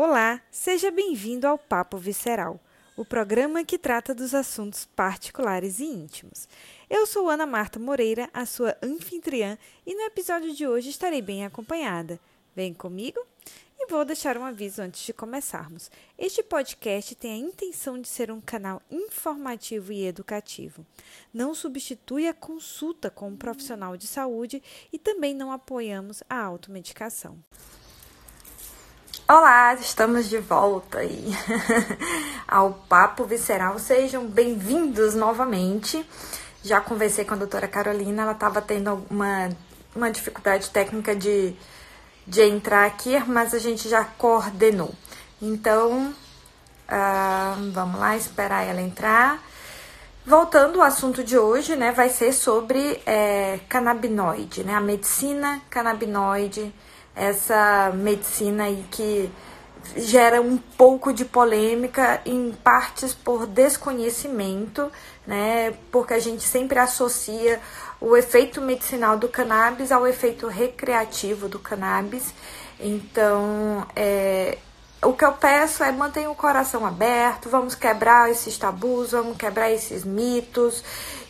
Olá, seja bem-vindo ao Papo Visceral, o programa que trata dos assuntos particulares e íntimos. Eu sou Ana Marta Moreira, a sua anfitriã, e no episódio de hoje estarei bem acompanhada. Vem comigo? E vou deixar um aviso antes de começarmos. Este podcast tem a intenção de ser um canal informativo e educativo. Não substitui a consulta com um profissional de saúde e também não apoiamos a automedicação. Olá, estamos de volta aí ao Papo Visceral. Sejam bem-vindos novamente. Já conversei com a doutora Carolina, ela estava tendo uma, uma dificuldade técnica de de entrar aqui, mas a gente já coordenou. Então, uh, vamos lá esperar ela entrar. Voltando ao assunto de hoje, né, vai ser sobre é, canabinoide, né, a medicina canabinoide, essa medicina aí que gera um pouco de polêmica, em partes por desconhecimento, né, porque a gente sempre associa o efeito medicinal do cannabis ao efeito recreativo do cannabis. Então, é, o que eu peço é mantenha o coração aberto, vamos quebrar esses tabus, vamos quebrar esses mitos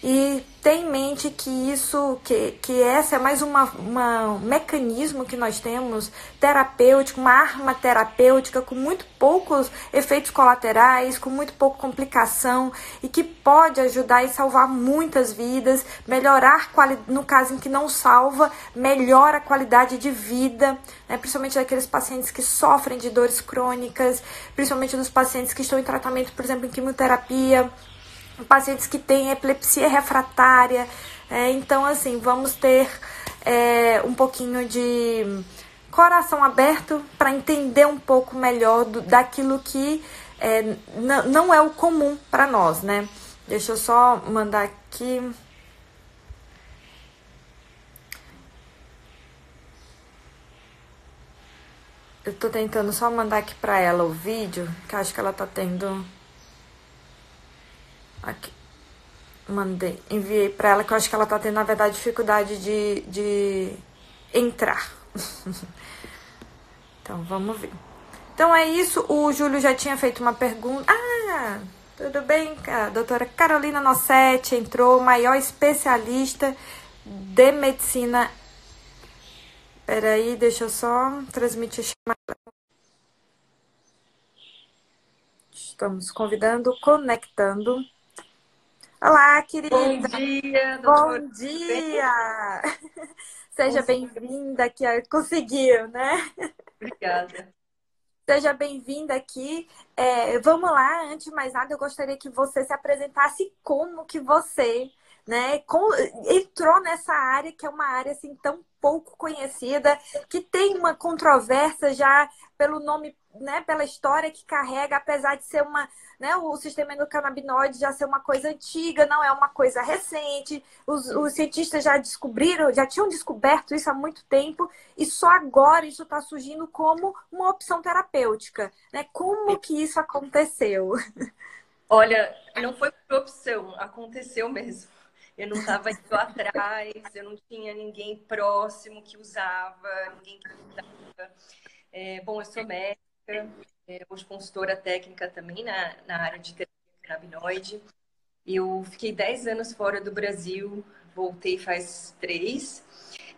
e tem em mente que isso, que, que essa é mais uma, uma, um mecanismo que nós temos terapêutico, uma arma terapêutica com muito poucos efeitos colaterais, com muito pouca complicação e que pode ajudar e salvar muitas vidas, melhorar, no caso em que não salva, melhora a qualidade de vida, né, principalmente daqueles pacientes que sofrem de dores crônicas, principalmente dos pacientes que estão em tratamento, por exemplo, em quimioterapia, pacientes que têm epilepsia refratária. É, então, assim, vamos ter é, um pouquinho de coração aberto para entender um pouco melhor do, daquilo que é, não é o comum para nós, né? Deixa eu só mandar aqui. Eu tô tentando só mandar aqui para ela o vídeo, que acho que ela tá tendo Aqui. Mandei, enviei para ela que eu acho que ela tá tendo, na verdade, dificuldade de, de entrar. então, vamos ver. Então é isso. O Júlio já tinha feito uma pergunta. Ah, tudo bem? A doutora Carolina Nossetti entrou, maior especialista de medicina. Peraí, deixa eu só transmitir a chamada. Estamos convidando, conectando. Olá, querida. Bom dia, doutora. Bom dia. Seja bem-vinda aqui. Conseguiu, né? Obrigada. Seja bem-vinda aqui. É, vamos lá, antes de mais nada, eu gostaria que você se apresentasse como que você né, entrou nessa área que é uma área assim tão pouco conhecida, que tem uma controvérsia já pelo nome, né, pela história que carrega, apesar de ser uma né, o sistema endocannabinoide já ser uma coisa antiga, não é uma coisa recente. Os, os cientistas já descobriram, já tinham descoberto isso há muito tempo, e só agora isso está surgindo como uma opção terapêutica. Né? Como que isso aconteceu? Olha, não foi por opção, aconteceu mesmo. Eu não estava indo atrás, eu não tinha ninguém próximo que usava, ninguém que usava. É, bom, eu sou médica, é, hoje consultora técnica também na, na área de terapia canabinoide. Eu fiquei 10 anos fora do Brasil, voltei faz três.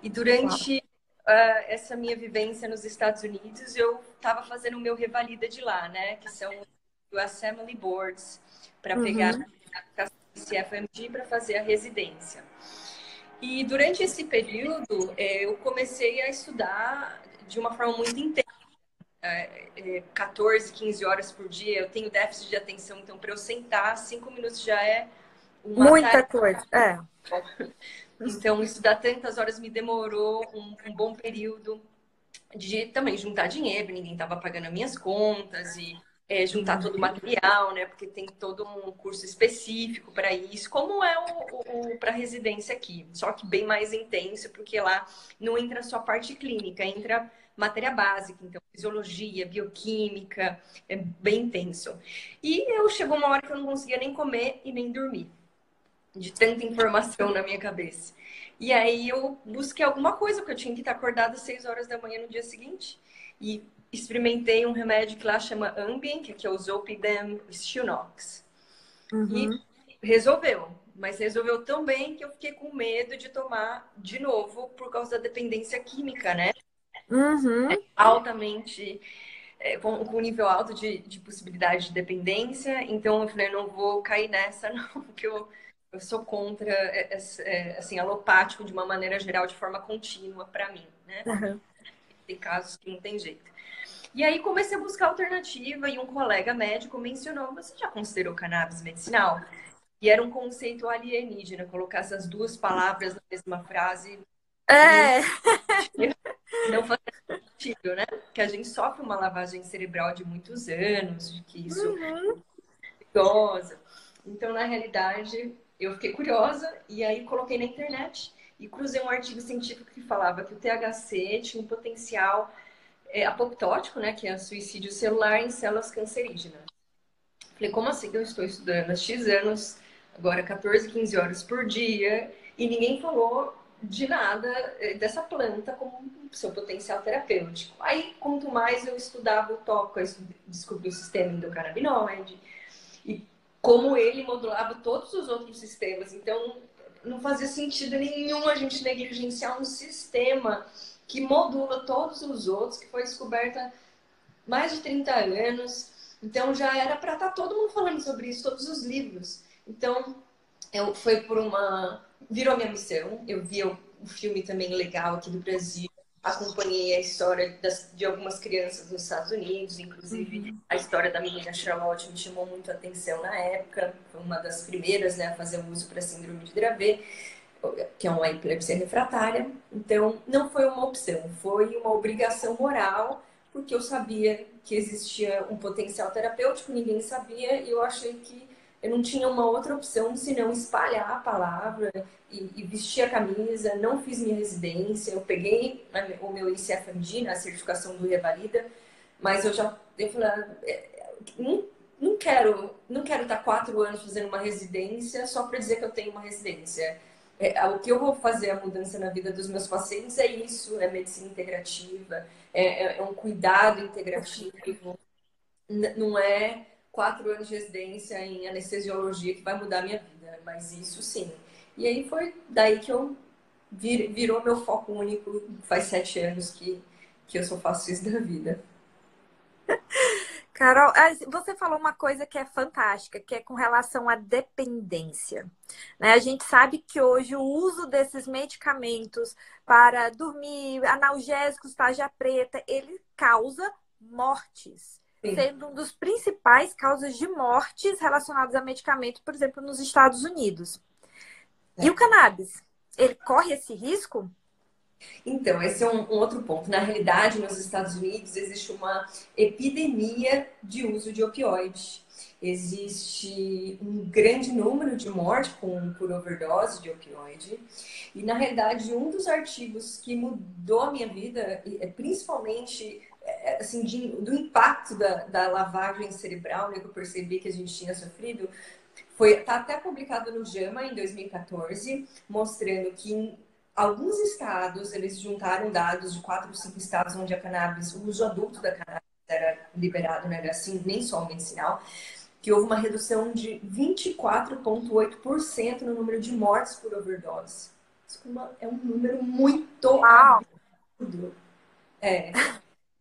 E durante uh, essa minha vivência nos Estados Unidos, eu estava fazendo o meu revalida de lá, né? Que são os Assembly Boards, para uhum. pegar a CFMG para fazer a residência. E durante esse período, é, eu comecei a estudar de uma forma muito intensa é, 14, é, 15 horas por dia, eu tenho déficit de atenção, então para eu sentar, cinco minutos já é uma Muita coisa, é. Então, estudar tantas horas me demorou um, um bom período de também juntar dinheiro, ninguém estava pagando as minhas contas e é, juntar todo o material, né? Porque tem todo um curso específico para isso, como é o, o, para residência aqui, só que bem mais intenso, porque lá não entra só a parte clínica, entra matéria básica, então fisiologia, bioquímica, é bem intenso. E eu chegou uma hora que eu não conseguia nem comer e nem dormir, de tanta informação na minha cabeça. E aí eu busquei alguma coisa, porque eu tinha que estar acordada às 6 horas da manhã no dia seguinte. E experimentei um remédio que lá chama Ambien, que é o Zolpidem Stilnox. Uhum. E resolveu, mas resolveu tão bem que eu fiquei com medo de tomar de novo por causa da dependência química, né? Uhum. É altamente, é, com, com nível alto de, de possibilidade de dependência. Então eu falei, não vou cair nessa, não, porque eu, eu sou contra, é, é, assim, alopático de uma maneira geral, de forma contínua, para mim, né? Uhum. Tem casos que não tem jeito. E aí comecei a buscar alternativa e um colega médico mencionou: você já considerou cannabis medicinal? E era um conceito alienígena, colocar essas duas palavras na mesma frase. É. Não faz sentido, né? Que a gente sofre uma lavagem cerebral de muitos anos, de que isso uhum. é perigosa. Então, na realidade, eu fiquei curiosa e aí coloquei na internet e cruzei um artigo científico que falava que o THC tinha um potencial é, apoptótico, né, que é suicídio celular em células cancerígenas. Falei, como assim que eu estou estudando há X anos, agora 14, 15 horas por dia, e ninguém falou de nada é, dessa planta como seu potencial terapêutico. Aí, quanto mais eu estudava o tópico, eu descobri o sistema endocannabinoide e como ele modulava todos os outros sistemas. Então, não fazia sentido nenhum a gente negligenciar um sistema que modula todos os outros, que foi descoberta mais de 30 anos. Então já era para estar tá todo mundo falando sobre isso, todos os livros. Então eu, foi por uma. virou minha missão. Eu vi o filme também legal aqui do Brasil, acompanhei a história das, de algumas crianças nos Estados Unidos, inclusive a história da menina Charlotte me chamou muito a atenção na época, foi uma das primeiras né, a fazer uso para síndrome de Dravet que é uma epilepsia refratária. Então, não foi uma opção, foi uma obrigação moral, porque eu sabia que existia um potencial terapêutico, ninguém sabia, e eu achei que eu não tinha uma outra opção senão espalhar a palavra e, e vestir a camisa. Não fiz minha residência, eu peguei o meu ICFMD, a certificação do Revalida, mas eu já eu falei, ah, é, não, não quero não quero estar quatro anos fazendo uma residência só para dizer que eu tenho uma residência é, o que eu vou fazer a mudança na vida dos meus pacientes é isso, é medicina integrativa, é, é, é um cuidado integrativo, não é quatro anos de residência em anestesiologia que vai mudar a minha vida, mas isso sim. E aí foi daí que eu vir, virou meu foco único, faz sete anos que, que eu só faço isso da vida. Carol, você falou uma coisa que é fantástica, que é com relação à dependência. Né? A gente sabe que hoje o uso desses medicamentos para dormir, analgésicos, tarja preta, ele causa mortes. Sim. Sendo um dos principais causas de mortes relacionadas a medicamentos, por exemplo, nos Estados Unidos. É. E o cannabis, ele corre esse risco? Então, esse é um, um, outro ponto. Na realidade, nos Estados Unidos existe uma epidemia de uso de opioides. Existe um grande número de mortes por overdose de opioide. E, na realidade, um dos artigos que mudou a minha vida, é principalmente é, assim, de, do impacto da, da lavagem cerebral, né, que eu percebi que a gente tinha sofrido, foi tá até publicado no JAMA em 2014, mostrando que alguns estados, eles juntaram dados de quatro ou cinco estados onde a cannabis, o uso adulto da cannabis era liberado, né, assim, nem só o medicinal, que houve uma redução de 24,8% no número de mortes por overdose. Isso é um número muito Uau. absurdo. É,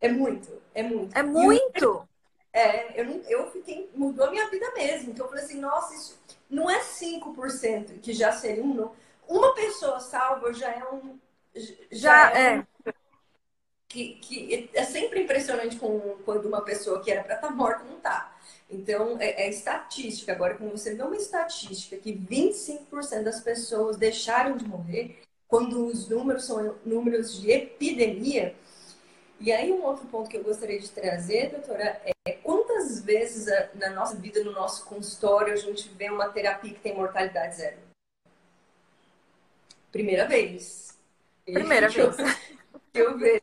é muito, é muito. É muito! é, eu, não, eu fiquei, mudou a minha vida mesmo. Então eu falei assim, nossa, isso não é 5%, que já seria um uma pessoa salva já é um. Já, já é. é. Um, que, que é sempre impressionante com, quando uma pessoa que era para estar tá morta não está. Então, é, é, estatística. Agora, quando você vê uma estatística que 25% das pessoas deixaram de morrer, quando os números são números de epidemia. E aí, um outro ponto que eu gostaria de trazer, doutora, é quantas vezes na nossa vida, no nosso consultório, a gente vê uma terapia que tem mortalidade zero? Primeira vez. Primeira vez. Eu, eu vejo.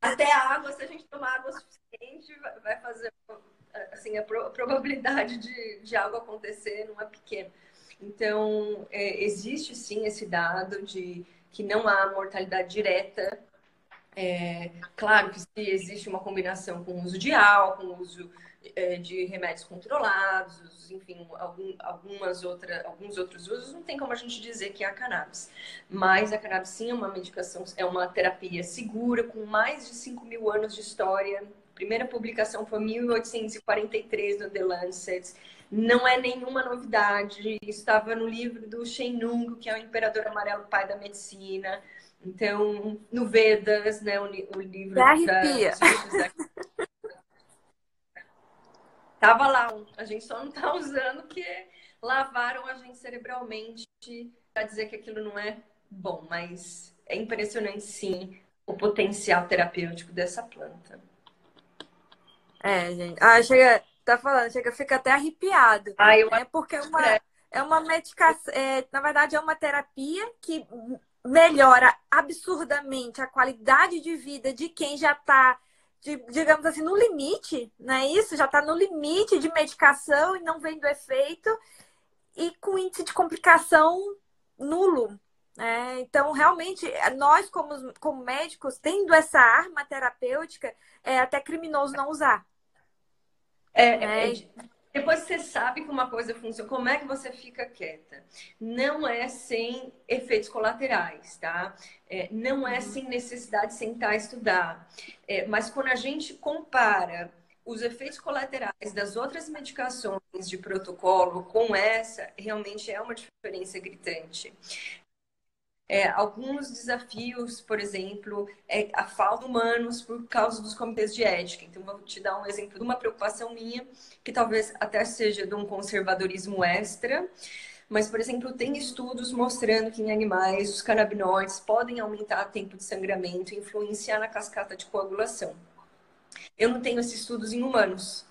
Até a água, se a gente tomar água suficiente, vai fazer. Assim, a probabilidade de, de algo acontecer não é pequena. Então, é, existe sim esse dado de que não há mortalidade direta É, claro que se existe uma combinação com o uso de álcool, com o uso de remédios controlados, enfim, algum, algumas outra, alguns outros usos, não tem como a gente dizer que é a cannabis. Mas a cannabis sim é uma medicação, é uma terapia segura, com mais de 5 mil anos de história. A primeira publicação foi em 1843 no The Lancet. Não é nenhuma novidade. Estava no livro do Shen Nung, que é o imperador amarelo pai da medicina. Então, no Vedas, né, o, livro da, da, Tava lá, a gente só não tá usando porque lavaram a gente cerebralmente para dizer que aquilo não é bom, mas é impressionante sim o potencial terapêutico dessa planta. É, gente. Ah, chega, tá falando, chega, fica até arrepiado. Ah, eu... É porque é uma, é. é uma medicação, é, na verdade é uma terapia que melhora absurdamente a qualidade de vida de quem já está de, digamos assim, no limite, não é isso? Já está no limite de medicação e não vem do efeito, e com índice de complicação nulo. É, então, realmente, nós, como, como médicos, tendo essa arma terapêutica, é até criminoso não usar. É, é, é depois você sabe que uma coisa funciona, como é que você fica quieta? Não é sem efeitos colaterais, tá? É, não é uhum. sem necessidade de sentar e estudar. É, mas quando a gente compara os efeitos colaterais das outras medicações de protocolo com essa, realmente é uma diferença gritante. É, alguns desafios, por exemplo, é a falta de humanos por causa dos comitês de ética. Então, vou te dar um exemplo de uma preocupação minha, que talvez até seja de um conservadorismo extra. Mas, por exemplo, tem estudos mostrando que em animais os canabinoides podem aumentar o tempo de sangramento e influenciar na cascata de coagulação. Eu não tenho esses estudos em humanos.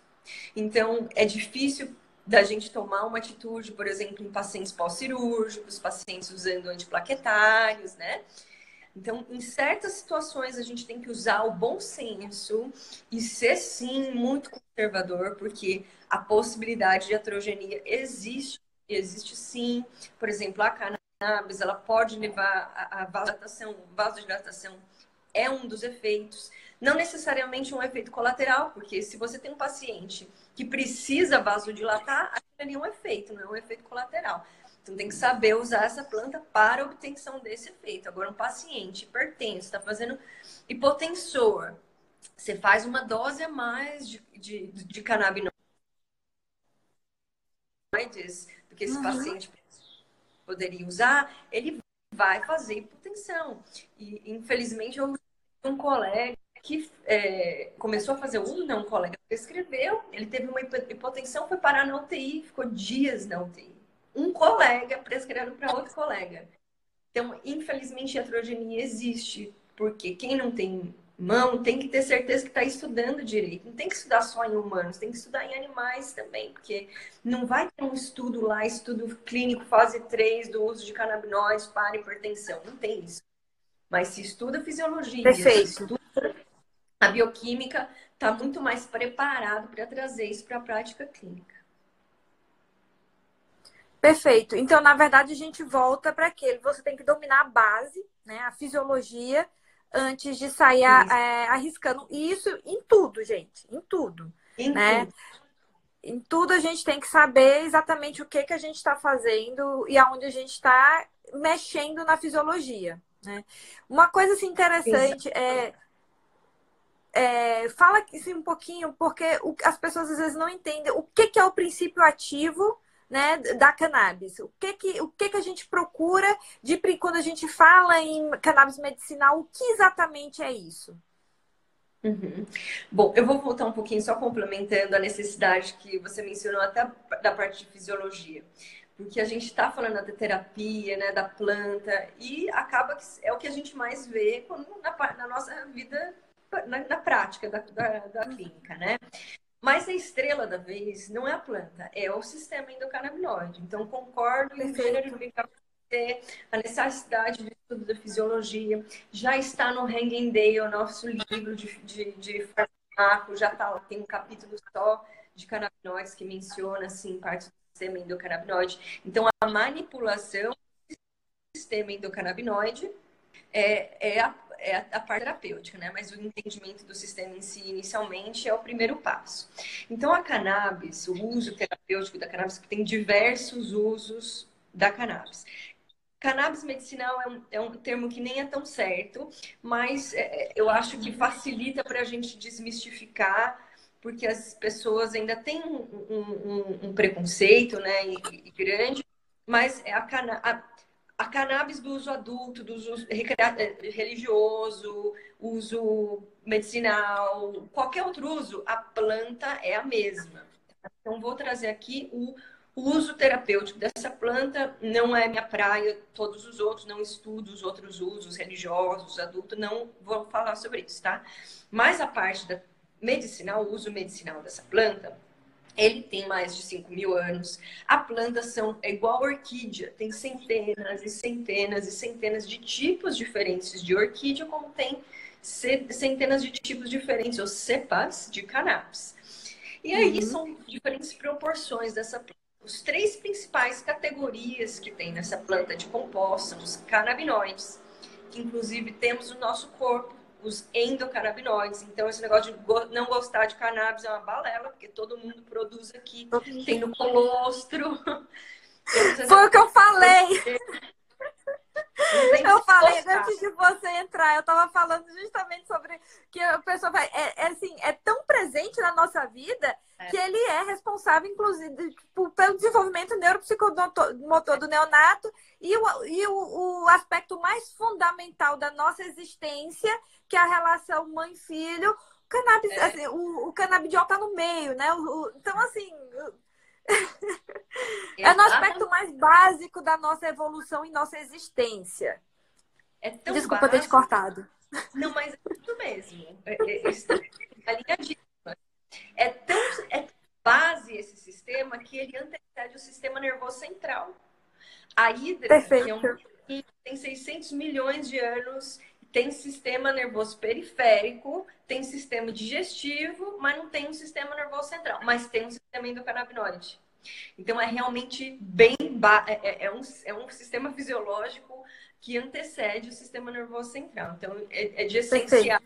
Então, é difícil da gente tomar uma atitude, por exemplo, em pacientes pós-cirúrgicos, pacientes usando antiplaquetários, né? Então, em certas situações, a gente tem que usar o bom senso e ser, sim, muito conservador, porque a possibilidade de atrogenia existe, existe sim. Por exemplo, a cannabis, ela pode levar a, vasodilatação, vasodilatação é um dos efeitos. Não necessariamente um efeito colateral, porque se você tem um paciente que precisa vasodilatar, aquilo ali é um efeito, não é um efeito colateral. Então tem que saber usar essa planta para a obtenção desse efeito. Agora, um paciente hipertenso, está fazendo hipotensor, você faz uma dose a mais de, de, de canabinoides do que esse uhum. paciente poderia usar, ele vai fazer hipotensão. E, infelizmente, eu um colega que é, começou a fazer uso, né? Um colega prescreveu, ele teve uma hipotensão, foi parar na UTI, ficou dias na UTI. Um colega prescrevendo para outro colega. Então, infelizmente, a heterogenia existe, porque quem não tem mão tem que ter certeza que está estudando direito. Não tem que estudar só em humanos, tem que estudar em animais também, porque não vai ter um estudo lá, estudo clínico fase 3 do uso de canabinoides para hipertensão. Não tem isso. Mas se estuda fisiologia, Perfeito. se estuda a bioquímica, está muito mais preparado para trazer isso para a prática clínica. Perfeito. Então, na verdade, a gente volta para aquele. Você tem que dominar a base, né? A fisiologia, antes de sair é, arriscando. E isso em tudo, gente. Em tudo. Em né? tudo. Em tudo a gente tem que saber exatamente o que, que a gente está fazendo e aonde a gente está mexendo na fisiologia. Né? Uma coisa assim, interessante é, é, fala um pouquinho, porque o, as pessoas às vezes não entendem o que, que é o princípio ativo né, da cannabis. O que que, o que que a gente procura de quando a gente fala em cannabis medicinal, o que exatamente é isso? Uhum. Bom, eu vou voltar um pouquinho só complementando a necessidade que você mencionou até da parte de fisiologia porque a gente está falando da terapia, né, da planta, e acaba que é o que a gente mais vê quando, na, na nossa vida, na, na prática da, da, da, clínica, né? Mas a estrela da vez não é a planta, é o sistema endocannabinoide. Então, concordo em gênero ter a necessidade de estudo da fisiologia. Já está no Hanging Day, o nosso livro de, de, de farmaco, já tá, tem um capítulo só de canabinoides que menciona, assim, parte sistema endocannabinoide. Então, a manipulação do sistema endocannabinoide é, é, é a, a parte terapêutica, né? Mas o entendimento do sistema em si, inicialmente, é o primeiro passo. Então, a cannabis, o uso terapêutico da cannabis, tem diversos usos da cannabis. Cannabis medicinal é um, é um termo que nem é tão certo, mas é, é eu acho que facilita para a gente desmistificar, porque as pessoas ainda têm um, um, um preconceito né, e, e grande, mas é a, a, a cannabis do uso adulto, do uso eh, religioso, uso medicinal, qualquer outro uso, a planta é a mesma. Então, vou trazer aqui o, uso terapêutico dessa planta. Não é minha praia, todos os outros, não estudo os outros usos religiosos, adultos, não vou falar sobre isso, tá? Mas a parte da medicinal, o uso medicinal dessa planta, ele tem mais de 5 mil anos. A planta são, é igual a orquídea, tem centenas e centenas e centenas de tipos diferentes de orquídea, como tem centenas de tipos diferentes, ou cepas de cannabis. E aí uhum. são diferentes proporções dessa planta. Os três principais categorias que tem nessa planta de compostos são os canabinoides, que inclusive temos no nosso corpo, os endocannabinoides. Então, esse negócio de não gostar de cannabis é uma balela, porque todo mundo produz aqui, tem no colostro. Foi o que eu falei. Eu falei antes de você entrar, eu estava falando justamente sobre que a pessoa vai. É, é, assim, é tão presente na nossa vida é. que ele é responsável, inclusive, tipo, pelo desenvolvimento neuropsicomotor do neonato e, o, e o, o aspecto mais fundamental da nossa existência, que é a relação mãe-filho. O cannabis, é. assim, o, o canabidiol tá no meio, né? O, então, assim, é no aspecto mais básico da nossa evolução e nossa existência. É Desculpa básico. ter te cortado. Não, mas é isso mesmo. É, é, é, é tão é base esse sistema que ele antecede o sistema nervoso central. A Hidra, Perfeito. que é um tem 600 milhões de anos, tem sistema nervoso periférico, tem sistema digestivo, mas não tem um sistema nervoso central, mas tem um sistema endocannabinoide. Então é realmente bem é, é, é, um, é um sistema fisiológico que antecede o sistema nervoso central. Então é, é de essencial,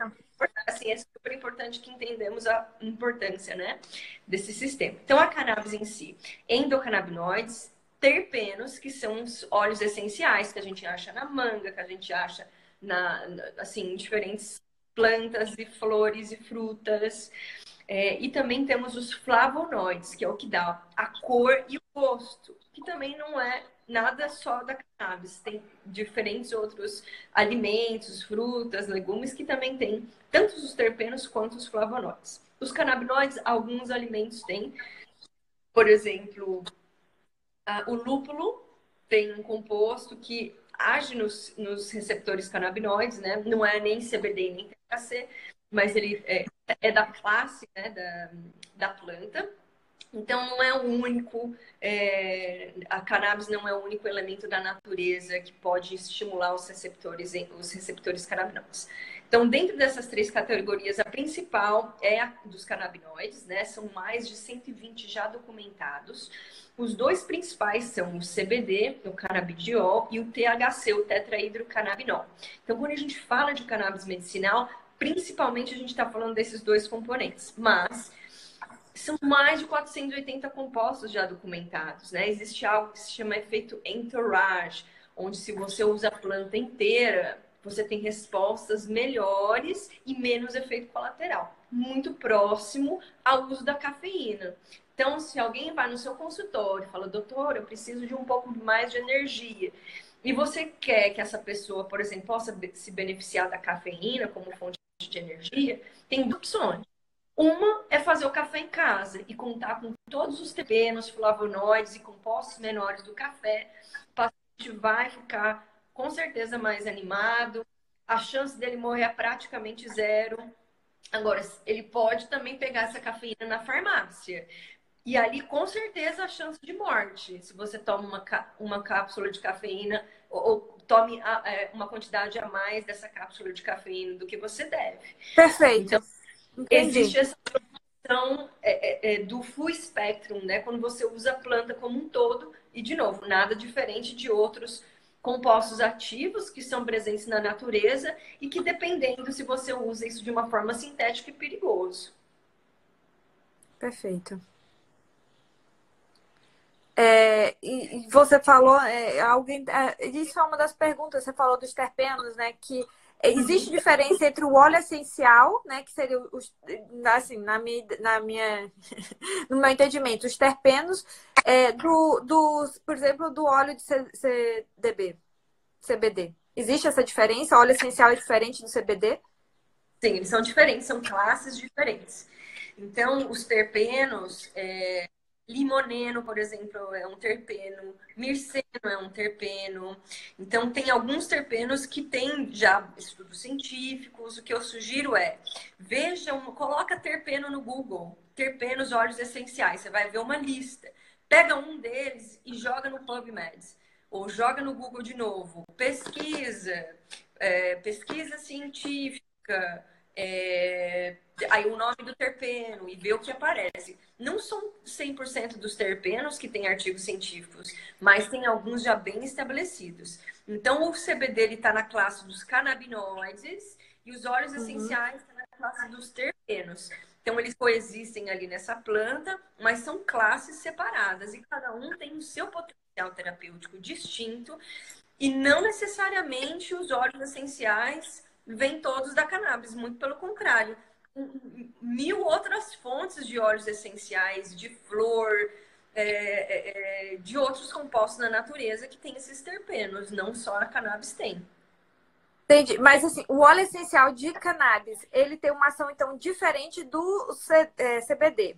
assim, é super importante que entendamos a importância, né, desse sistema. Então a cannabis em si, endocannabinoides, terpenos, que são os óleos essenciais que a gente acha na manga, que a gente acha na, assim, diferentes plantas e flores e frutas. É, e também temos os flavonoides, que é o que dá a cor e o gosto, que também não é nada só da cannabis. Tem diferentes outros alimentos, frutas, legumes que também têm tanto os terpenos quanto os flavonoides. Os canabinoides, alguns alimentos têm. Por exemplo, o lúpulo tem um composto que age nos, nos receptores canabinoides, né? Não é nem CBD nem THC, mas ele é, é da classe né, da, da planta. Então, não é o único, é, a cannabis não é o único elemento da natureza que pode estimular os receptores, os receptores canabinoides. Então, dentro dessas três categorias, a principal é a dos canabinoides, né? São mais de 120 já documentados. Os dois principais são o CBD, o canabidiol, e o THC, o tetrahidrocannabinol. Então, quando a gente fala de cannabis medicinal, principalmente a gente está falando desses dois componentes. Mas são mais de 480 compostos já documentados, né? Existe algo que se chama efeito entourage, onde se você usa a planta inteira, você tem respostas melhores e menos efeito colateral, muito próximo ao uso da cafeína. Então, se alguém vai no seu consultório e fala, doutor, eu preciso de um pouco mais de energia, e você quer que essa pessoa, por exemplo, possa se beneficiar da cafeína como fonte de energia, tem duas opções. Uma é fazer o café em casa e contar com todos os terpenos, flavonoides e compostos menores do café. O paciente vai ficar com certeza mais animado, a chance dele morrer é praticamente zero. Agora, ele pode também pegar essa cafeína na farmácia. E ali, com certeza, a chance de morte. Se você toma uma, uma cápsula de cafeína ou, ou tome a, é, uma quantidade a mais dessa cápsula de cafeína do que você deve. Perfeito. Então, Entendi. existe essa produção é, é, é, do full spectrum, né? Quando você usa a planta como um todo, e de novo, nada diferente de outros compostos ativos que são presentes na natureza e que, dependendo se você usa isso de uma forma sintética, é perigoso. Perfeito. É, e, e, você falou, é, alguém, é, isso é uma das perguntas, você falou dos terpenos, né? Que existe diferença entre o óleo essencial, né? Que seria os, assim, na minha, na minha, no meu entendimento, os terpenos, é, do, do, por exemplo, do óleo de CDB, CBD. Existe essa diferença? O óleo essencial é diferente do CBD? Sim, eles são diferentes, são classes diferentes. Então, os terpenos, é, limoneno, por exemplo, é um terpeno, mirceno é um terpeno. Então, tem alguns terpenos que têm já estudos científicos. O que eu sugiro é, vejam, coloca terpeno no Google, terpenos óleos essenciais, você vai ver uma lista. Pega um deles e joga no PubMed. Ou joga no Google de novo. Pesquisa, é, pesquisa científica, é, aí o nome do terpeno e ver o que aparece. Não são 100% dos terpenos que têm artigos científicos, mas tem alguns já bem estabelecidos. Então, o CBD está na classe dos canabinoides e os óleos uhum. essenciais estão na classe dos terpenos. Então, eles coexistem ali nessa planta, mas são classes separadas e cada um tem o seu potencial terapêutico distinto e não necessariamente os óleos essenciais vêm todos da cannabis, muito pelo contrário. Mil outras fontes de óleos essenciais, de flor, é, é, é, de outros compostos na natureza que tem esses terpenos, não só a cannabis tem. Entendi. Mas assim, o óleo essencial de cannabis, ele tem uma ação então diferente do C, é, CBD.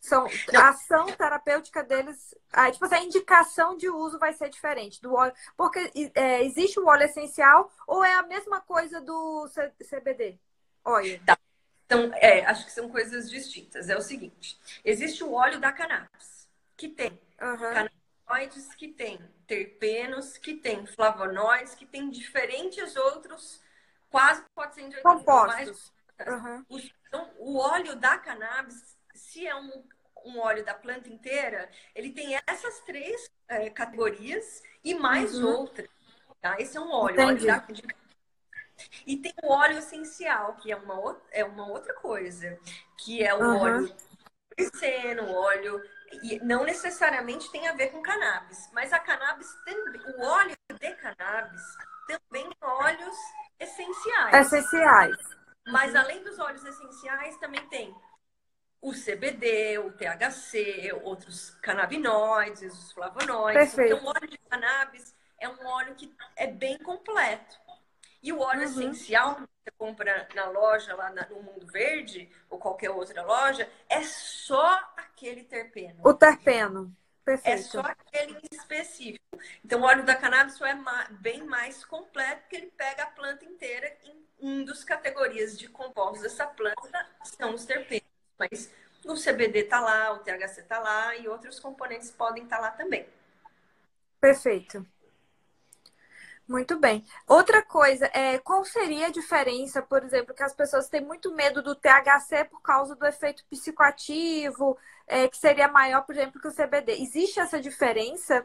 São, a ação terapêutica deles, ah, tipo assim, a indicação de uso vai ser diferente do óleo. Porque é, existe o óleo essencial ou é a mesma coisa do C, CBD? Olha. Tá. Então, é, acho que são coisas distintas. É o seguinte: existe o óleo da cannabis, que tem uhum. canabinoides, que tem terpenos, que tem flavonoides, que tem diferentes outros, quase 480 compostos. Mais... Uhum. Então, o óleo da cannabis se é um, um óleo da planta inteira, ele tem essas três é, categorias e mais uhum. outras. Tá? Esse é um óleo, óleo da. E tem o óleo essencial, que é uma, é uma outra coisa, que é o uhum. óleo seno, óleo e não necessariamente tem a ver com cannabis, mas a cannabis também, o óleo de cannabis também óleos essenciais. Essenciais. Mas além dos óleos essenciais, também tem o CBD, o THC, outros canabinoides, os flavonoides. Perfeito. Então, o óleo de cannabis é um óleo que é bem completo. E o óleo uhum. essencial que você compra na loja, lá no Mundo Verde, ou qualquer outra loja, é só aquele terpeno. O terpeno. Perfeito. É só aquele específico. Então, o óleo da cannabis é bem mais completo, porque ele pega a planta inteira. Em um dos categorias de compostos dessa planta são os terpenos mas o CBD está lá, o THC está lá e outros componentes podem estar tá lá também. Perfeito. Muito bem. Outra coisa, é, qual seria a diferença, por exemplo, que as pessoas têm muito medo do THC por causa do efeito psicoativo, é, que seria maior, por exemplo, que o CBD? Existe essa diferença?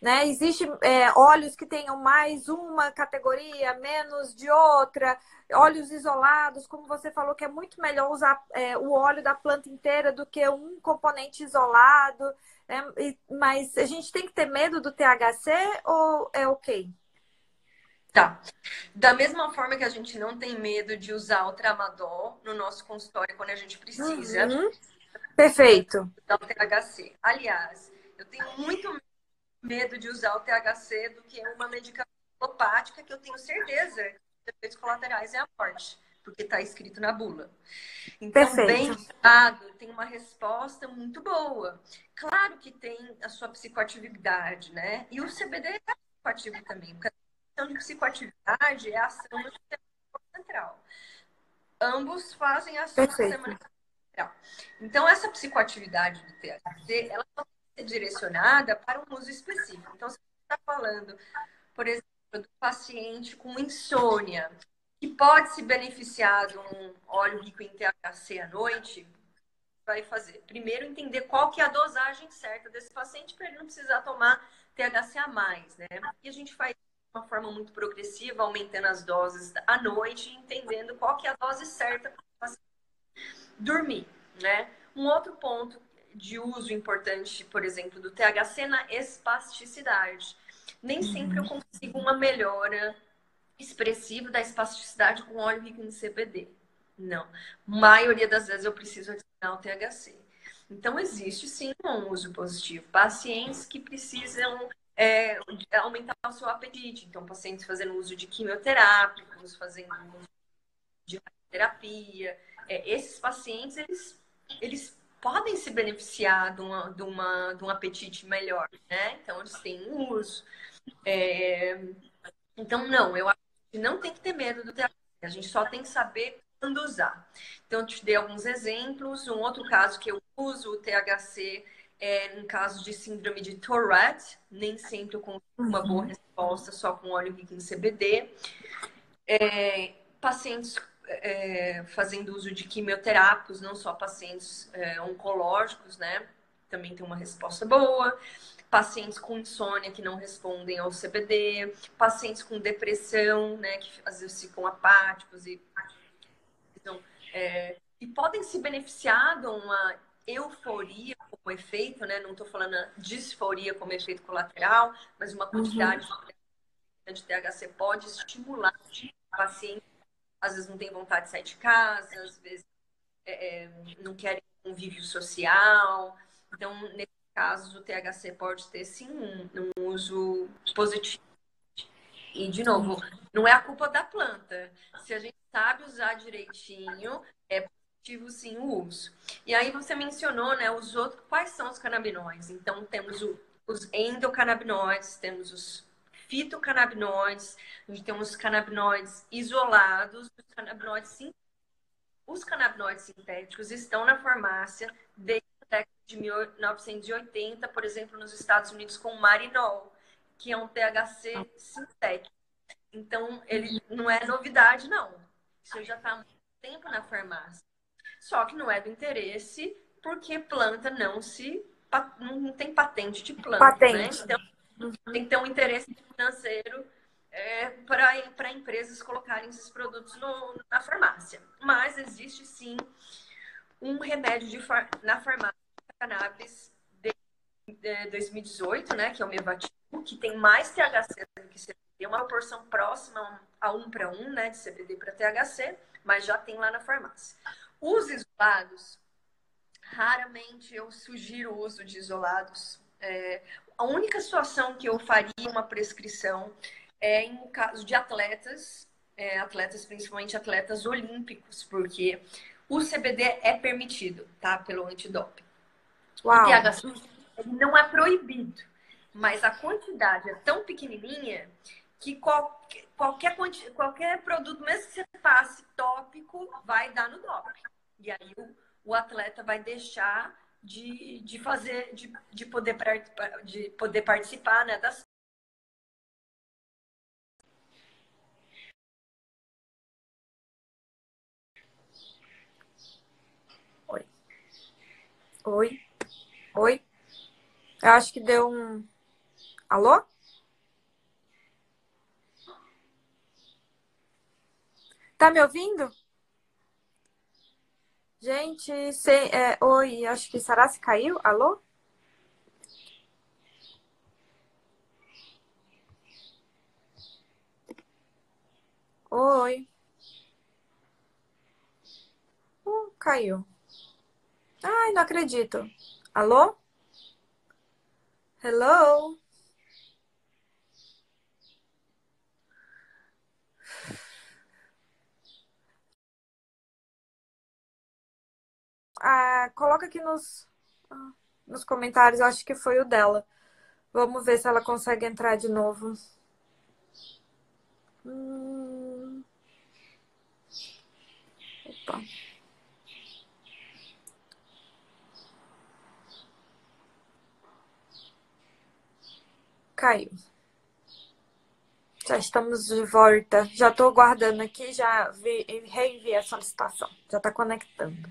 Né? Existem é, óleos que tenham mais uma categoria, menos de outra, óleos isolados, como você falou, que é muito melhor usar é, o óleo da planta inteira do que um componente isolado. Né? E, mas a gente tem que ter medo do THC ou é ok? Tá. Da mesma forma que a gente não tem medo de usar o tramadol no nosso consultório quando a gente precisa. Uhum. Perfeito. o THC. Aliás, eu tenho muito medo de usar o THC do que uma medicação alopática que eu tenho certeza que os efeitos colaterais é a morte, porque está escrito na bula. Então, Perfeito. bem usado, tem uma resposta muito boa. Claro que tem a sua psicoatividade, né? E o CBD é psicoativo também, porque a questão de psicoatividade é a ação do sistema central. Ambos fazem ação do sistema central. Então, essa psicoatividade do THC, ela não direcionada para um uso específico. Então, se você está falando, por exemplo, do paciente com insônia, que pode se beneficiar de um óleo rico em THC à noite, vai fazer? Primeiro, entender qual que é a dosagem certa desse paciente para ele não precisar tomar THC a mais, né? E a gente faz uma forma muito progressiva, aumentando as doses à noite, entendendo qual que é a dose certa para dormir, né? Um outro ponto de uso importante, por exemplo, do THC na espasticidade. Nem sempre eu uhum. consigo uma melhora expressiva da espasticidade com óleo rico em CBD. Não. Maioria das vezes eu preciso adicionar o THC. Então, existe sim um uso positivo. Pacientes que precisam é, aumentar o seu apetite. Então, pacientes fazendo uso de quimioterápicos, fazendo uso de terapia. É, esses pacientes, eles, eles podem se beneficiar de, uma, de, uma, de um apetite melhor, né? Então, eles têm uso. É... Então, não, eu acho que não tem que ter medo do THC. A gente só tem que saber quando usar. Então, eu te dei alguns exemplos. Um outro caso que eu uso o THC é em caso de síndrome de Tourette. Nem sempre eu consigo uma boa uhum. resposta só com óleo rico em CBD. É, pacientes é, fazendo uso de quimioterápicos, não só pacientes é, oncológicos, né? Também tem uma resposta boa. Pacientes com insônia que não respondem ao CBD, pacientes com depressão, né? Que às vezes ficam apáticos e, então, é, e podem se beneficiar de uma euforia como efeito, né? Não estou falando disforia como efeito colateral, mas uma quantidade uhum. de THC pode estimular o paciente às vezes não tem vontade de sair de casa, às vezes é, é não querem convívio social. Então, nesse caso, o THC pode ter sim um, um uso positivo. E, de novo, não é a culpa da planta. Se a gente sabe usar direitinho, é positivo sim o uso. E aí você mencionou, né, os outros, quais são os canabinoides? Então, temos o, os endocannabinoides, temos os fitocannabinoides, a gente tem uns canabinoides isolados, os canabinoides sintéticos. Os canabinoides sintéticos estão na farmácia desde a década de 1980, por exemplo, nos Estados Unidos com marinol, que é um THC sintético. Então, ele não é novidade, não. Isso já está há muito tempo na farmácia. Só que não é do interesse, porque planta não se não tem patente de planta. Né? Patente. Né? Então. Tem que ter um interesse financeiro é, para empresas colocarem esses produtos no, na farmácia. Mas existe sim um remédio far, na farmácia de cannabis de, de 2018, né, que é o Mevatil, que tem mais THC do que CBD, uma proporção próxima a um para um, né, de CBD para THC, mas já tem lá na farmácia. Os isolados, raramente eu sugiro o uso de isolados. É, a única situação que eu faria uma prescrição é em caso de atletas, é, atletas, principalmente atletas olímpicos, porque o CBD é permitido, tá? Pelo antidoping. Uau. O THC não é proibido, mas a quantidade é tão pequenininha que qualquer, qualquer, qualquer produto, mesmo que você passe tópico, vai dar no doping. E aí o, o atleta vai deixar de, de fazer, de, de, poder, de poder participar né, das Oi. Oi. Oi. Eu acho que deu um. Alô? Tá me ouvindo? Gente, se, é, oi, acho que Sarasi caiu. Alô? Oi. Uh, caiu. Ai, não acredito. Alô? Hello? Ah, coloca aqui nos, nos comentários, acho que foi o dela. Vamos ver se ela consegue entrar de novo. Hum... Opa. Caiu. Já estamos de volta. Já estou guardando aqui, já vi, reenviei a solicitação. Já está conectando.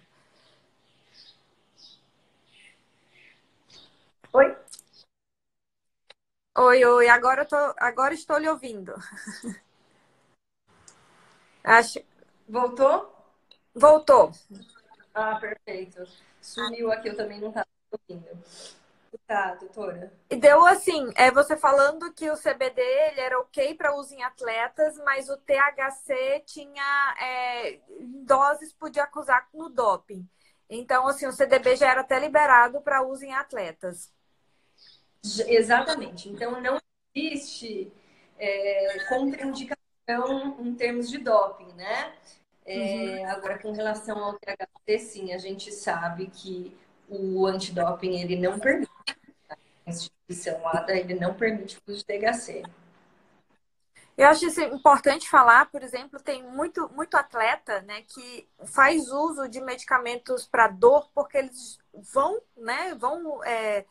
Oi? Oi, agora, eu tô, agora estou lhe ouvindo. Acho... Voltou? Voltou. Ah, perfeito. Sumiu aqui, eu também não estava ouvindo. Tá, doutora. E deu assim, é você falando que o CBD ele era ok para uso em atletas, mas o THC tinha é, doses podia acusar no doping. Então, assim, o CDB já era até liberado para uso em atletas. Exatamente. Então, não existe é, contraindicação em termos de doping, né? É, uhum. Agora, com relação ao THC, sim, a gente sabe que o antidoping ele não permite. A instituição ADA ele não permite o uso de THC. Eu acho isso importante falar, por exemplo, tem muito, muito atleta né, que faz uso de medicamentos para dor porque eles vão, né, vão é,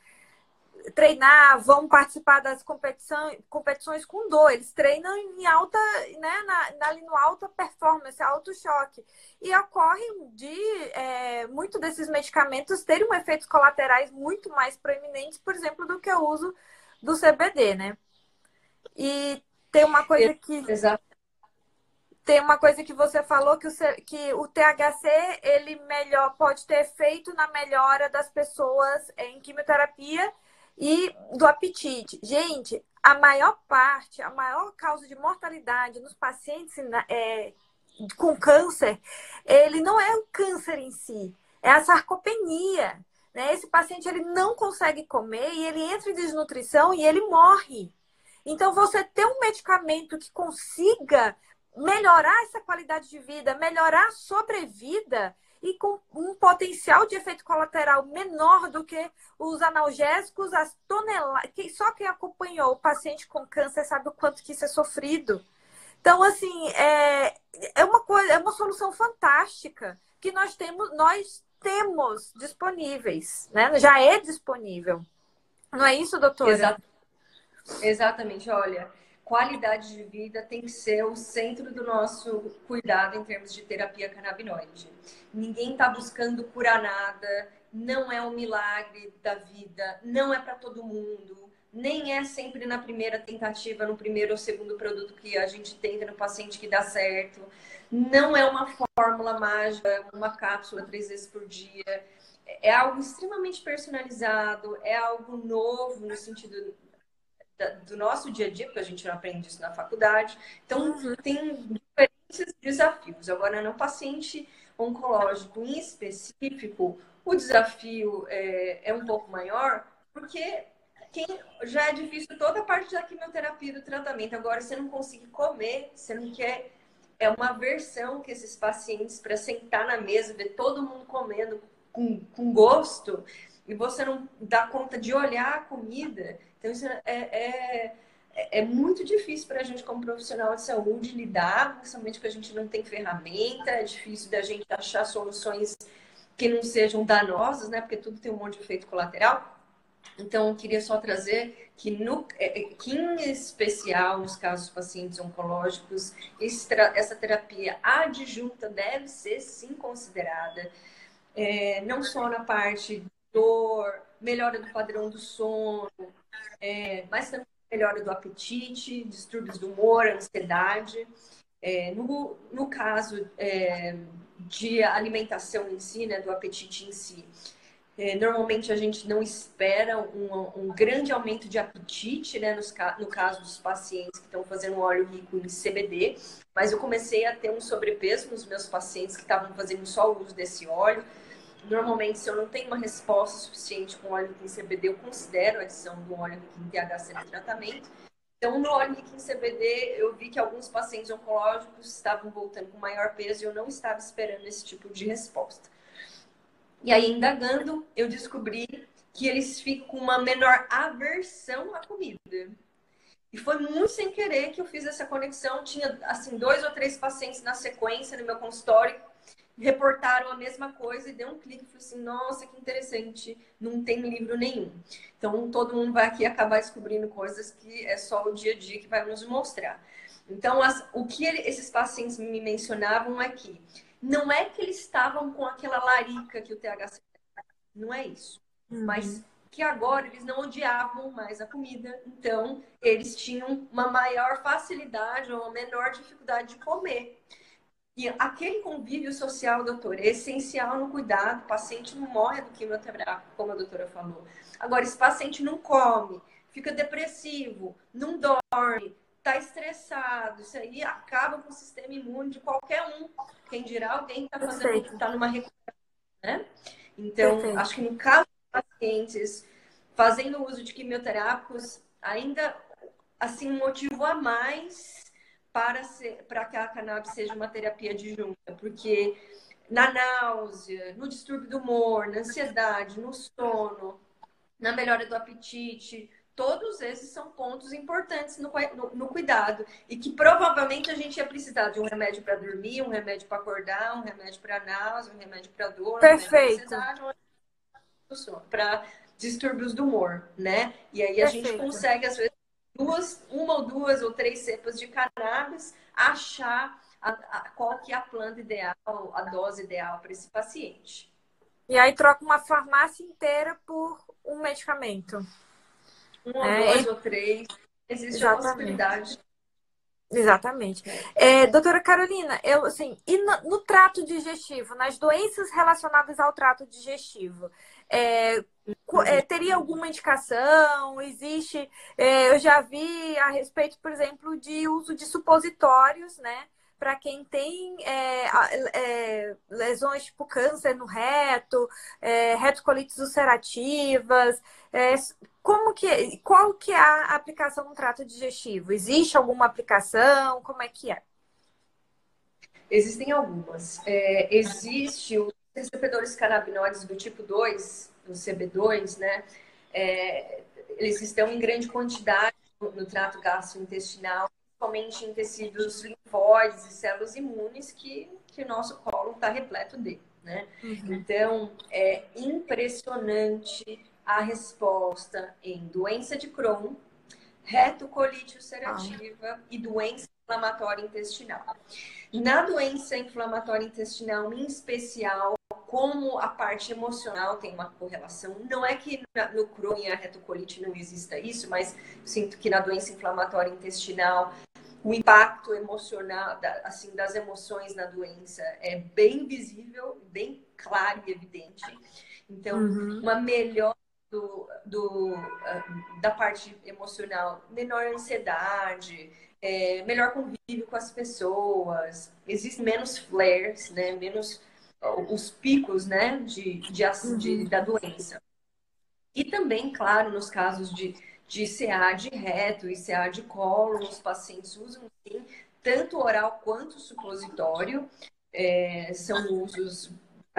treinar, vão participar das competições, competições com dor. Eles treinam em alta, né, na, ali no alta performance, alto choque. E ocorre de é, muito desses medicamentos terem um efeitos colaterais muito mais proeminentes, por exemplo, do que o uso do CBD, né? E tem uma coisa que. Exato. Tem uma coisa que você falou que o, que o THC ele melhor pode ter efeito na melhora das pessoas em quimioterapia e do apetite. Gente, a maior parte, a maior causa de mortalidade nos pacientes né, é, com câncer, ele não é o câncer em si, é a sarcopenia. Né? Esse paciente ele não consegue comer e ele entra em desnutrição e ele morre. Então, você ter um medicamento que consiga melhorar essa qualidade de vida, melhorar a sobrevida, e com um potencial de efeito colateral menor do que os analgésicos, as toneladas. Só quem acompanhou o paciente com câncer sabe o quanto que isso é sofrido. Então, assim, é, é uma coisa, é uma solução fantástica que nós temos, nós temos disponíveis, né? Já é disponível. Não é isso, doutora? Exatamente, olha qualidade de vida tem que ser o centro do nosso cuidado em termos de terapia canabinoide. Ninguém está buscando curar nada, não é um milagre da vida, não é para todo mundo, nem é sempre na primeira tentativa, no primeiro ou segundo produto que a gente tenta no paciente que dá certo. Não é uma fórmula mágica, uma cápsula três vezes por dia. É algo extremamente personalizado, é algo novo no sentido do nosso dia a dia, porque a gente não aprende isso na faculdade. Então, uhum. tem diferentes desafios. Agora, no paciente oncológico em específico, o desafio é, é um pouco maior, porque quem, já é difícil toda a parte da quimioterapia do tratamento. Agora, você não consegue comer, você não quer. É uma versão que esses pacientes, para sentar na mesa, ver todo mundo comendo com, com gosto, e você não dá conta de olhar a comida. Então, isso é, é, é, é muito difícil para a gente, como profissional de saúde, lidar, principalmente porque a gente não tem ferramenta, é difícil da gente achar soluções que não sejam danosas, né? Porque tudo tem um monte de efeito colateral. Então, eu queria só trazer que, no, é, é, que em especial nos casos dos pacientes oncológicos, essa terapia adjunta deve ser sim considerada, é, não só na parte dor, melhora do padrão do sono, é, mas também melhora do apetite, distúrbios do humor, ansiedade. É, no, no caso é, de alimentação em si, né, do apetite em si, é, normalmente a gente não espera um, um grande aumento de apetite, né, nos, no caso dos pacientes que estão fazendo óleo rico em CBD, mas eu comecei a ter um sobrepeso nos meus pacientes que estavam fazendo só o uso desse óleo. Normalmente, se eu não tenho uma resposta suficiente com óleo rico em CBD, eu considero a adição do óleo rico em THC no tratamento. Então, no óleo rico em CBD, eu vi que alguns pacientes oncológicos estavam voltando com maior peso e eu não estava esperando esse tipo de resposta. E aí, indagando, eu descobri que eles ficam com uma menor aversão à comida. E foi muito sem querer que eu fiz essa conexão. Tinha, assim, dois ou três pacientes na sequência no meu consultório reportaram a mesma coisa e deu um clique e falou assim: nossa, que interessante, não tem livro nenhum. Então, todo mundo vai aqui acabar descobrindo coisas que é só o dia a dia que vai nos mostrar. Então, as, o que ele, esses pacientes me mencionavam é que não é que eles estavam com aquela larica que o THC não é isso, uhum. mas que agora eles não odiavam mais a comida, então eles tinham uma maior facilidade ou uma menor dificuldade de comer. E aquele convívio social, doutor, é essencial no cuidado. O paciente não morre do quimioterápico, como a doutora falou. Agora, esse paciente não come, fica depressivo, não dorme, está estressado, isso aí acaba com o sistema imune de qualquer um. Quem dirá alguém que está fazendo, está numa recuperação, né? Então, Perfeito. acho que no caso pacientes fazendo uso de quimioterápicos, ainda assim um motivo a mais para, ser, para que a cannabis seja uma terapia adjunta, porque na náusea, no distúrbio do humor, na ansiedade, no sono, na melhora do apetite, todos esses são pontos importantes no, no, no, cuidado e que provavelmente a gente ia precisar de um remédio para dormir, um remédio para acordar, um remédio para náusea, um remédio para dor, Perfeito. Um para distúrbios do humor, né? E aí a Perfeito. gente consegue, às vezes, duas, uma ou duas ou três cepas de cannabis, achar a, a, qual que é a planta ideal, a dose ideal para esse paciente. E aí troca uma farmácia inteira por um medicamento. Um ou é, dois ou três. Existe Exatamente. a possibilidade. Exatamente. É, doutora Carolina, eu assim, e no, no, trato digestivo, nas doenças relacionadas ao trato digestivo, é, é, teria alguma indicação? Existe? É, eu já vi a respeito, por exemplo, de uso de supositórios, né? Para quem tem é, é, lesões tipo câncer no reto, é, retocolites ulcerativas, é, como que, qual que é a aplicação no trato digestivo? Existe alguma aplicação? Como é que é? Existem algumas. É, existe os receptores canabinoides do tipo 2, do CB2, né? É, eles estão em grande quantidade no trato gastrointestinal, principalmente em tecidos linfóides e células imunes, que, que o nosso colo está repleto de. Né? Uhum. Então, é impressionante a resposta em doença de Crohn, retocolite ulcerativa ah. e doença inflamatória intestinal. Na doença inflamatória intestinal, em especial, como a parte emocional tem uma correlação. Não é que no Crohn e a retocolite não exista isso, mas sinto que na doença inflamatória intestinal o impacto emocional, assim, das emoções na doença é bem visível, bem claro e evidente. Então, uhum. uma melhor do, do, ah, da parte emocional, menor ansiedade, é, melhor convívio com as pessoas, existem menos flares, né? Menos os picos né, de, de, de, uhum. da doença. E também, claro, nos casos de, de CA de reto e CA de colo, os pacientes usam sim, tanto oral quanto supositório. É, são usos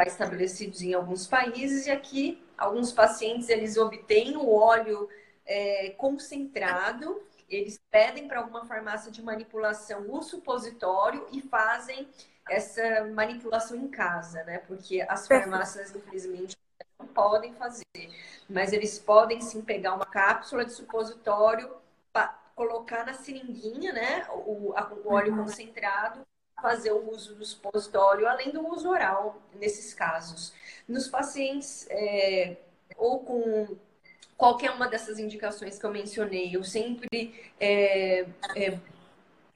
estabelecidos em alguns países e aqui alguns pacientes eles obtêm o óleo é, concentrado, eles pedem para alguma farmácia de manipulação o supositório e fazem essa manipulação em casa, né? Porque as farmácias, infelizmente, não podem fazer. Mas eles podem sim pegar uma cápsula de supositório, colocar na seringuinha, né? O, o óleo uhum. concentrado, fazer o uso do supositório, além do uso oral, nesses casos. Nos pacientes é, ou com qualquer uma dessas indicações que eu mencionei, eu sempre é, é,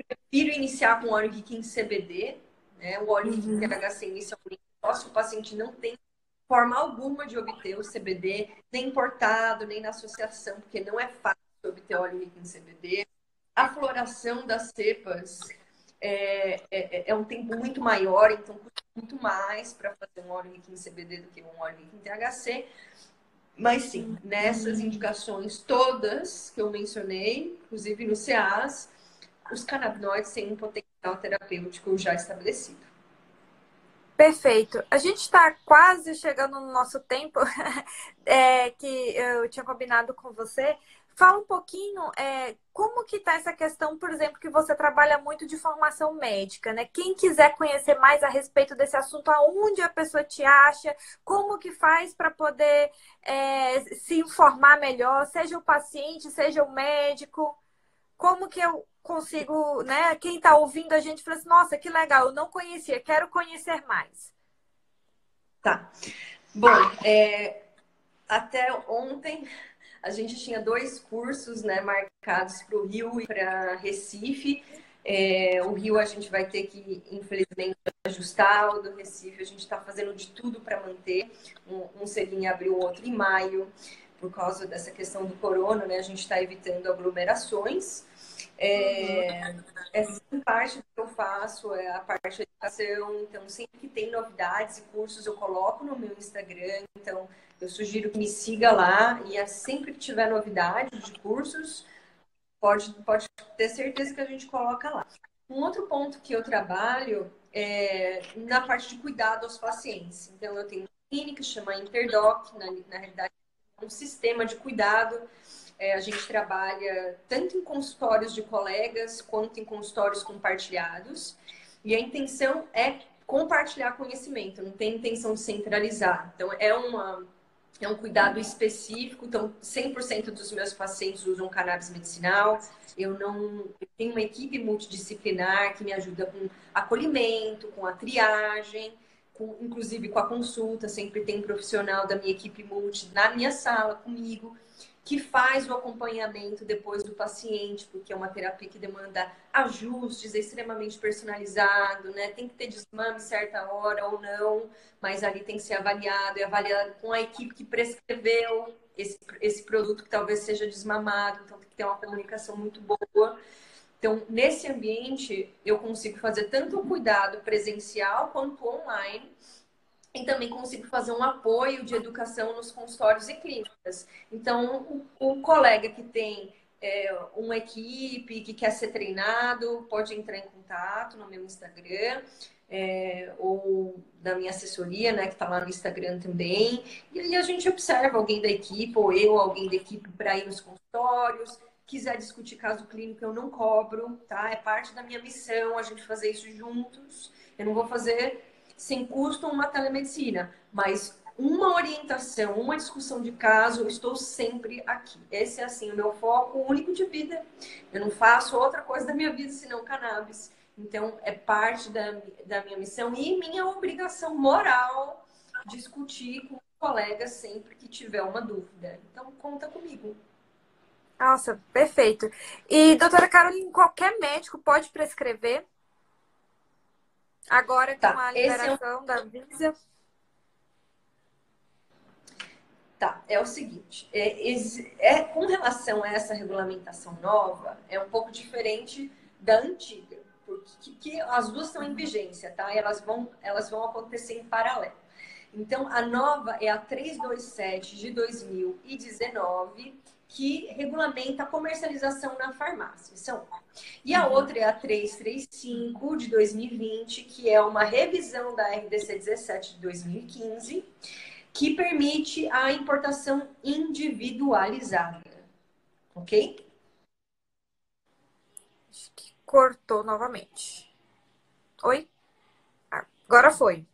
prefiro iniciar com óleo rico em CBD, né? O óleo uhum. THC inicialmente, se o paciente não tem forma alguma de obter o CBD, nem importado, nem na associação, porque não é fácil obter óleo rico em CBD. A floração das cepas é, é, é, é um tempo muito maior, então custa muito mais para fazer um óleo rico em CBD do que um óleo rico em THC. Mas sim, nessas indicações todas que eu mencionei, inclusive no CAS, os canabinoides têm um potencial terapêutico já estabelecido. Perfeito. A gente está quase chegando no nosso tempo é, que eu tinha combinado com você. Fala um pouquinho é, como que está essa questão, por exemplo, que você trabalha muito de formação médica, né? Quem quiser conhecer mais a respeito desse assunto, aonde a pessoa te acha, como que faz para poder é, se informar melhor, seja o paciente, seja o médico, como que eu consigo, né? Quem está ouvindo a gente fala assim, nossa, que legal, eu não conhecia, quero conhecer mais. Tá. Bom, é, até ontem a gente tinha dois cursos né, marcados para o Rio e para Recife. É, o Rio a gente vai ter que, infelizmente, ajustar, o do Recife a gente está fazendo de tudo para manter. Um, um seria em abril, outro em maio, por causa dessa questão do corona, né? A gente está evitando aglomerações. É, essa parte que eu faço é a parte de educação, então sempre que tem novidades e cursos eu coloco no meu Instagram, então eu sugiro que me siga lá e sempre que tiver novidade de cursos, pode, pode ter certeza que a gente coloca lá. Um outro ponto que eu trabalho é na parte de cuidado aos pacientes. Então eu tenho uma clínica chama Interdoc, na, na realidade é um sistema de cuidado é, a gente trabalha tanto em consultórios de colegas quanto em consultórios compartilhados. E a intenção é compartilhar conhecimento, não tem intenção de centralizar. Então, é, uma, é um cuidado específico. Então, 100% dos meus pacientes usam cannabis medicinal. Eu não eu tenho uma equipe multidisciplinar que me ajuda com acolhimento, com a triagem, com, inclusive com a consulta. Sempre tem um profissional da minha equipe multi na minha sala comigo que faz o acompanhamento depois do paciente, porque é uma terapia que demanda ajustes, é extremamente personalizado, né? Tem que ter desmame certa hora ou não, mas ali tem que ser avaliado e avaliado com a equipe que prescreveu esse, esse produto que talvez seja desmamado, então tem que ter uma comunicação muito boa. Então, nesse ambiente, eu consigo fazer tanto o cuidado presencial quanto online e também consigo fazer um apoio de educação nos consultórios e clínicas. Então, o, o colega que tem é, uma equipe que quer ser treinado pode entrar em contato no meu Instagram é, ou da minha assessoria, né, que está lá no Instagram também. E aí a gente observa alguém da equipe ou eu, alguém da equipe para ir nos consultórios. Quiser discutir caso clínico, eu não cobro, tá? É parte da minha missão a gente fazer isso juntos. Eu não vou fazer sem custo uma telemedicina, mas uma orientação, uma discussão de caso, eu estou sempre aqui. Esse é assim o meu foco único de vida. Eu não faço outra coisa da minha vida senão cannabis. Então é parte da, da minha missão e minha obrigação moral discutir com colegas sempre que tiver uma dúvida. Então conta comigo. Nossa, perfeito. E doutora Carolina, qualquer médico pode prescrever Agora com tá. a liberação é um... da Visa. Tá, é o seguinte, é, é, com relação a essa regulamentação nova, é um pouco diferente da antiga, porque que, que as duas estão em vigência, tá? Elas vão, elas vão acontecer em paralelo. Então, a nova é a 327 de 2019, que regulamenta a comercialização na farmácia. São. E a uhum. outra é a 335 de 2020, que é uma revisão da RDC 17 de 2015, que permite a importação individualizada. Ok? Acho que cortou novamente. Oi? Agora foi.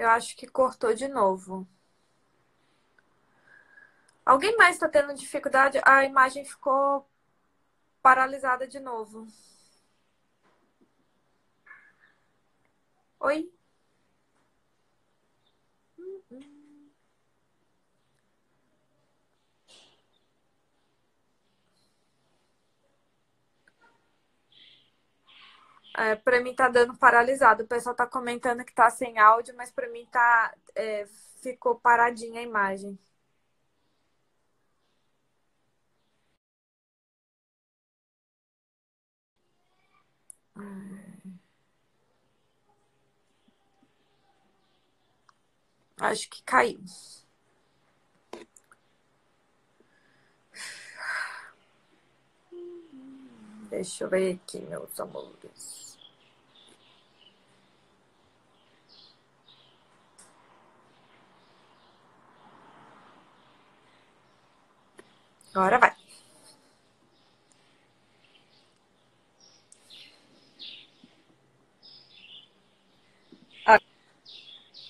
Eu acho que cortou de novo. Alguém mais está tendo dificuldade? A imagem ficou paralisada de novo. Oi? É, para mim tá dando paralisado. O pessoal tá comentando que tá sem áudio, mas para mim tá é, ficou paradinha a imagem. Acho que caiu. Deixa eu ver aqui, meus amores. Agora vai.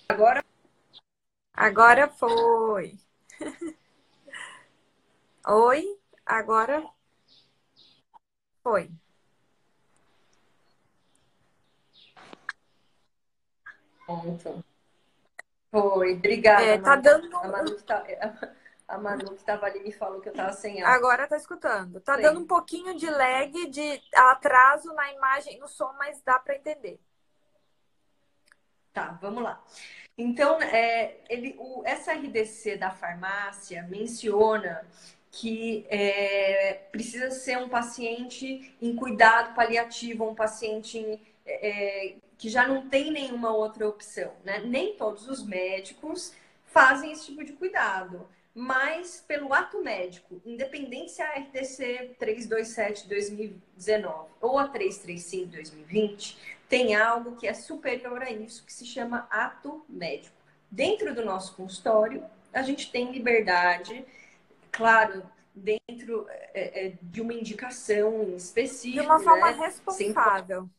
Agora. Agora foi. Oi, agora foi. Pronto. Foi, obrigada. É, tá Manu. dando. A Manu que tá- a Manu que estava ali me falou que eu estava sem ar. Agora tá escutando. Tá Sim. dando um pouquinho de lag, de atraso na imagem, no som, mas dá para entender. Tá, vamos lá. Então, é, ele, o SRDC da farmácia menciona que é, precisa ser um paciente em cuidado paliativo, um paciente em, é, que já não tem nenhuma outra opção, né? Nem todos os médicos fazem esse tipo de cuidado, mas pelo ato médico, independente se a RDC 327-2019 ou a 335-2020, tem algo que é superior a isso, que se chama ato médico. Dentro do nosso consultório, a gente tem liberdade, claro, dentro é, é, de uma indicação específica. De uma forma né? responsável. Sem...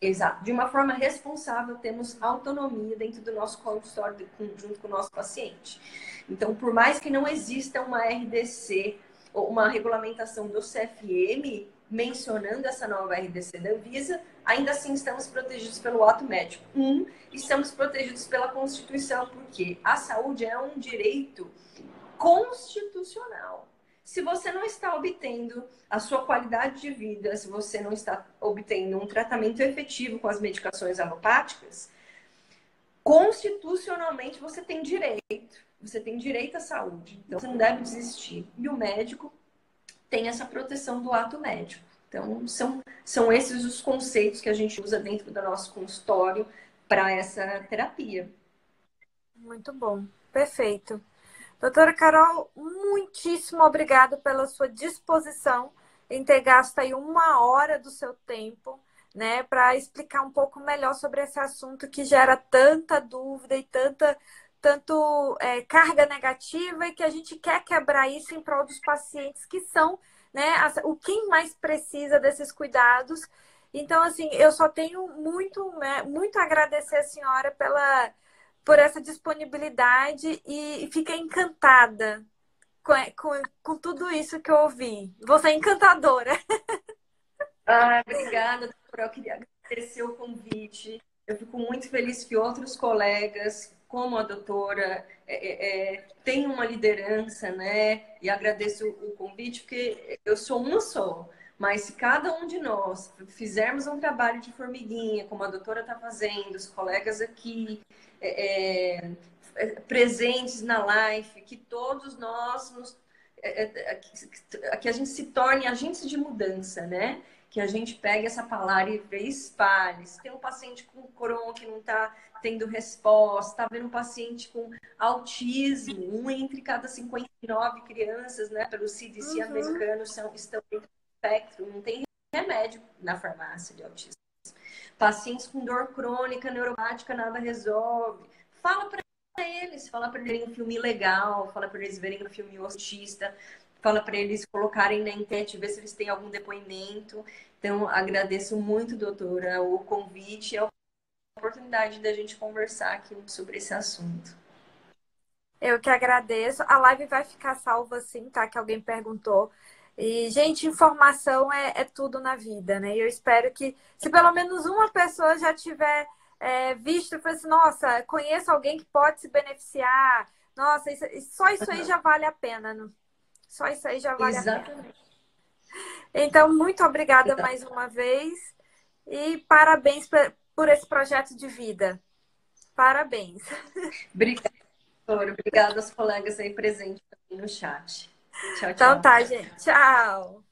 Exato. De uma forma responsável, temos autonomia dentro do nosso consultório, junto com o nosso paciente. Então, por mais que não exista uma RDC ou uma regulamentação do CFM mencionando essa nova RDC da Anvisa, ainda assim estamos protegidos pelo ato médico. Um, estamos protegidos pela Constituição, porque a saúde é um direito constitucional. Se você não está obtendo a sua qualidade de vida, se você não está obtendo um tratamento efetivo com as medicações alopáticas, constitucionalmente você tem direito. Você tem direito à saúde. Então você não deve desistir. E o médico tem essa proteção do ato médico. Então, são, são esses os conceitos que a gente usa dentro do nosso consultório para essa terapia. Muito bom, perfeito. Doutora Carol, muitíssimo obrigada pela sua disposição em ter gasto aí uma hora do seu tempo, né, para explicar um pouco melhor sobre esse assunto que gera tanta dúvida e tanta tanto é, carga negativa e que a gente quer quebrar isso em prol dos pacientes que são né, o quem mais precisa desses cuidados. Então, assim, eu só tenho muito, né, muito a agradecer a senhora pela, por essa disponibilidade e fiquei encantada com, com, com tudo isso que eu ouvi. Você é encantadora. Ah, obrigada, doutora. Eu queria agradecer o convite. Eu fico muito feliz que outros colegas como a doutora é, é, é, tem uma liderança, né? E agradeço o convite, porque eu sou uma só. Mas se cada um de nós fizermos um trabalho de formiguinha, como a doutora está fazendo, os colegas aqui é, é, é, presentes na live, que todos nós nos, que a gente se torne agentes de mudança, né? Que a gente pegue essa palavra e espalhe. Se tem um paciente com Crohn que não está tendo resposta, está vendo um paciente com autismo, um entre cada 59 crianças, né, pelo CDC uhum. americano, são, estão em espectro, não tem remédio na farmácia de autismo. Pacientes com dor crônica, neuropática, nada resolve. Fala para eles, fala para eles verem um filme legal, fala para eles verem um filme autista, fala para eles colocarem na enquete, ver se eles têm algum depoimento. Então, agradeço muito, doutora, o convite. É o oportunidade da gente conversar aqui sobre esse assunto. Eu que agradeço. A live vai ficar salva sim, tá? Que alguém perguntou. E, gente, informação é, é tudo na vida, né? E eu espero que, se pelo menos uma pessoa já tiver é, visto e falou assim, nossa, conheço alguém que pode se beneficiar. Nossa, isso, só isso aí já vale a pena, não? Só isso aí já vale Exatamente. a pena. Então, muito obrigada Exatamente. mais uma vez. E parabéns por esse projeto de vida. Parabéns. Obrigada, Obrigada aos colegas aí presentes no chat. Tchau, tchau. Então tá, gente. Tchau.